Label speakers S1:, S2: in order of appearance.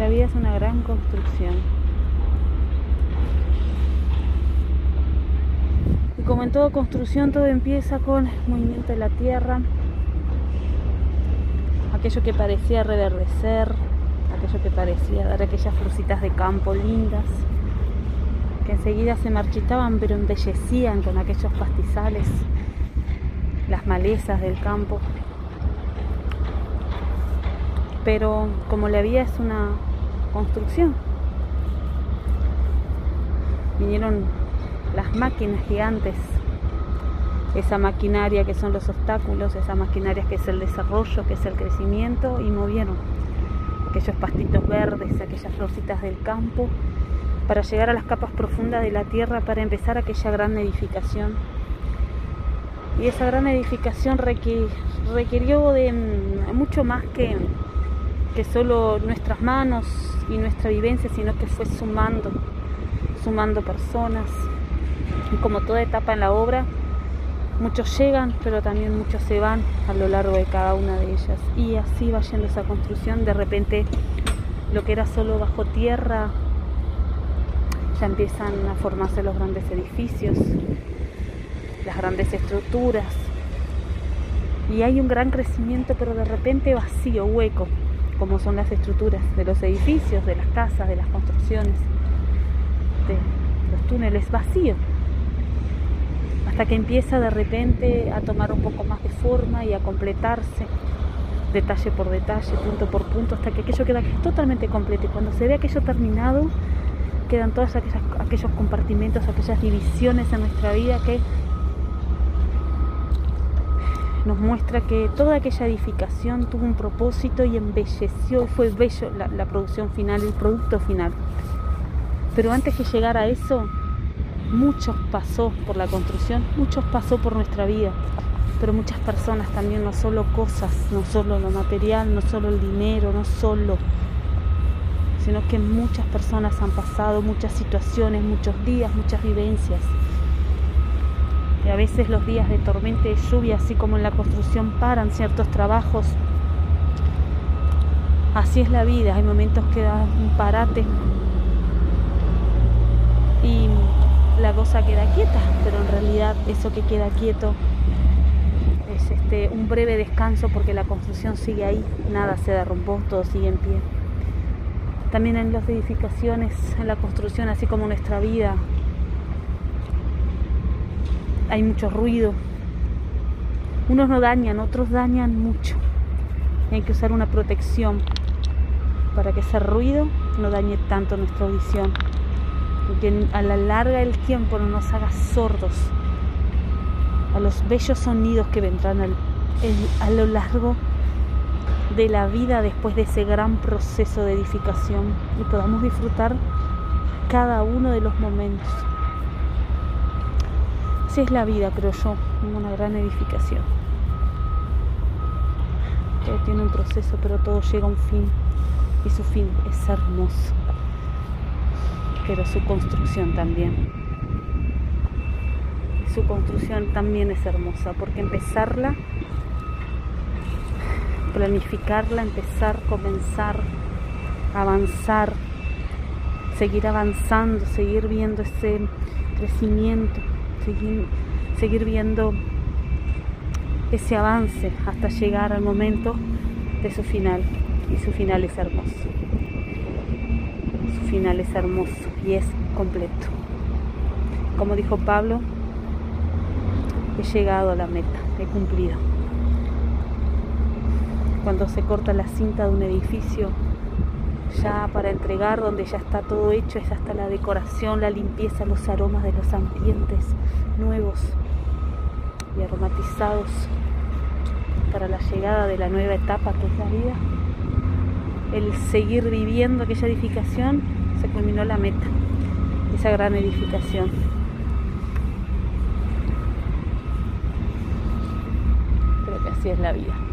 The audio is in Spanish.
S1: La vida es una gran construcción. Y como en toda construcción, todo empieza con el movimiento de la tierra, aquello que parecía reverdecer, aquello que parecía dar aquellas florcitas de campo lindas, que enseguida se marchitaban pero embellecían con aquellos pastizales, las malezas del campo. Pero como la vida es una construcción, vinieron las máquinas gigantes, esa maquinaria que son los obstáculos, esa maquinaria que es el desarrollo, que es el crecimiento, y movieron aquellos pastitos verdes, aquellas florcitas del campo, para llegar a las capas profundas de la tierra, para empezar aquella gran edificación. Y esa gran edificación requirió de mucho más que, que solo nuestras manos y nuestra vivencia, sino que fue sumando, sumando personas. Y como toda etapa en la obra, muchos llegan, pero también muchos se van a lo largo de cada una de ellas. Y así va yendo esa construcción. De repente, lo que era solo bajo tierra, ya empiezan a formarse los grandes edificios, las grandes estructuras. Y hay un gran crecimiento, pero de repente vacío, hueco, como son las estructuras de los edificios, de las casas, de las construcciones, de los túneles, vacío hasta que empieza de repente a tomar un poco más de forma y a completarse detalle por detalle, punto por punto, hasta que aquello queda totalmente completo. Y cuando se ve aquello terminado, quedan todos aquellos compartimentos, aquellas divisiones en nuestra vida que nos muestra que toda aquella edificación tuvo un propósito y embelleció, fue bello la, producción final, el producto final. Pero antes que llegar a eso, muchos pasó por la construcción, muchos pasó por nuestra vida, pero muchas personas también, no solo cosas, no solo lo material, no solo el dinero, no solo, sino que muchas personas han pasado muchas situaciones, muchos días, muchas vivencias. A veces los días de tormenta y lluvia, así como en la construcción, paran ciertos trabajos. Así es la vida, hay momentos que da un parate y la cosa queda quieta, pero en realidad eso que queda quieto es este, un breve descanso porque la construcción sigue ahí, nada se derrumbó, todo sigue en pie. También en las edificaciones, en la construcción, así como nuestra vida, hay mucho ruido. Unos no dañan, otros dañan mucho. Hay que usar una protección para que ese ruido no dañe tanto nuestra audición que a la larga del tiempo no nos haga sordos a los bellos sonidos que vendrán a lo largo de la vida después de ese gran proceso de edificación y podamos disfrutar cada uno de los momentos. Así es la vida, creo yo, una gran edificación. Todo tiene un proceso, pero todo llega a un fin y su fin es hermoso pero su construcción también. Su construcción también es hermosa, porque empezarla, planificarla, empezar, comenzar, avanzar, seguir avanzando, seguir viendo ese crecimiento, seguir, viendo ese avance hasta llegar al momento de su final. Y su final es hermoso final es hermoso y es completo. Como dijo Pablo, he llegado a la meta, he cumplido. Cuando se corta la cinta de un edificio, ya para entregar donde ya está todo hecho, es hasta la decoración, la limpieza, los aromas de los ambientes nuevos y aromatizados para la llegada de la nueva etapa que es la vida. El seguir viviendo aquella edificación se culminó la meta, esa gran edificación. Creo que así es la vida.